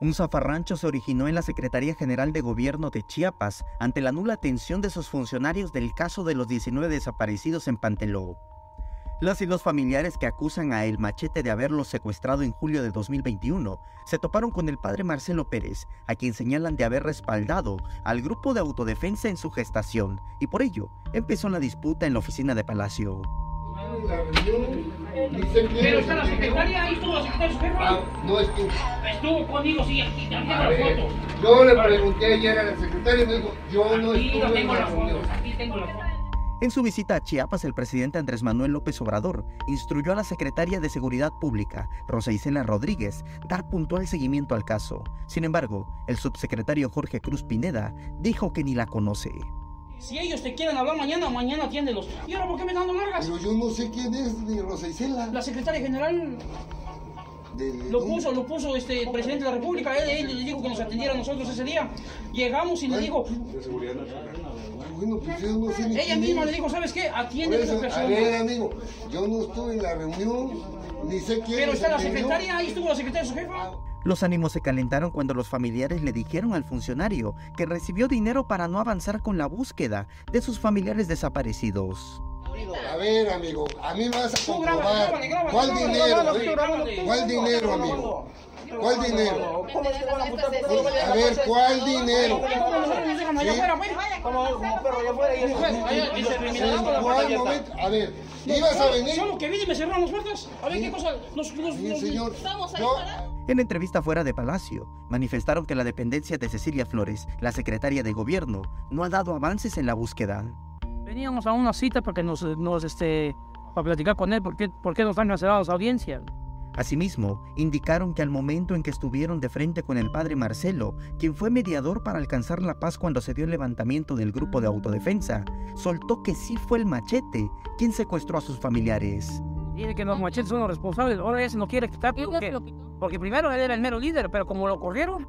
Un zafarrancho se originó en la Secretaría General de Gobierno de Chiapas ante la nula atención de sus funcionarios del caso de los 19 desaparecidos en Panteló. Las y los familiares que acusan a El Machete de haberlos secuestrado en julio de 2021 se toparon con el padre Marcelo Pérez, a quien señalan de haber respaldado al grupo de autodefensa en su gestación, y por ello empezó la disputa en la oficina de Palacio. Pero está la secretaria, ahí estuvo la secretaria su jefa. Ah, no estuvo. Estuvo conmigo, sí, aquí tengo la ver, foto. yo le pregunté ayer a la secretaria y me dijo, yo no estuve en tengo la reunión. aquí tengo las fotos. En su visita a Chiapas, el presidente Andrés Manuel López Obrador instruyó a la secretaria de Seguridad Pública, Rosa Isela Rodríguez, dar puntual seguimiento al caso. Sin embargo, el subsecretario Jorge Cruz Pineda dijo que ni la conoce. Si ellos te quieren hablar mañana, mañana atiéndelos. ¿Y ahora por qué me dan largas? Pero yo no sé quién es de Rosa Isela. La secretaria general De- de- lo puso, lo puso este, el presidente de la República. Él, él le dijo que nos atendiera a nosotros ese día. Llegamos y le dijo, Bueno, pues yo no sé ni ella misma es. le dijo, ¿sabes qué? Atiende a esa a persona. ver, amigo, yo no estuve en la reunión, ni sé quién Pero es está la secretaria, ahí estuvo la secretaria su jefa. Los ánimos se calentaron cuando los familiares le dijeron al funcionario que recibió dinero para no avanzar con la búsqueda de sus familiares desaparecidos. A ver, amigo, a mí me vas a comprobar. ¿Cuál dinero? eh? ¿Cuál dinero, amigo? ¿Cuál dinero? ¿Cómo es que van a ver, ¿cuál dinero? Nos pues. A ver, ¿ibas a venir? Solo que vine y me cerraron las puertas. A ver qué cosa. Señor. Estamos ahí Yo- para- En entrevista fuera de Palacio, manifestaron que la dependencia de Cecilia Flores, la secretaria de Gobierno, no ha dado avances en la búsqueda. Veníamos a una cita para que nos, nos este, para platicar con él, por qué, por qué nos han cancelado las audiencias. Asimismo, indicaron que al momento en que estuvieron de frente con el padre Marcelo, quien fue mediador para alcanzar la paz cuando se dio el levantamiento del grupo de autodefensa, soltó que sí fue el machete quien secuestró a sus familiares. Dice que los machetes son los responsables, ahora ese no quiere quitar ¿Quién es porque, porque primero él era el mero líder, pero como lo corrieron,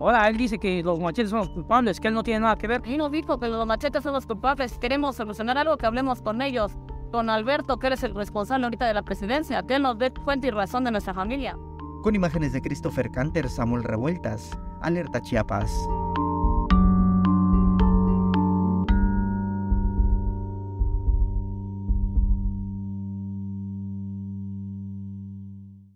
ahora él dice que los machetes son los culpables, que él no tiene nada que ver. Y nos dijo que los machetes son los culpables. Queremos solucionar algo, que hablemos con ellos. Con Alberto, que eres el responsable ahorita de la presidencia. Que él nos dé cuenta y razón de nuestra familia. Con imágenes de Christopher Canter, Samuel Revueltas, Alerta Chiapas.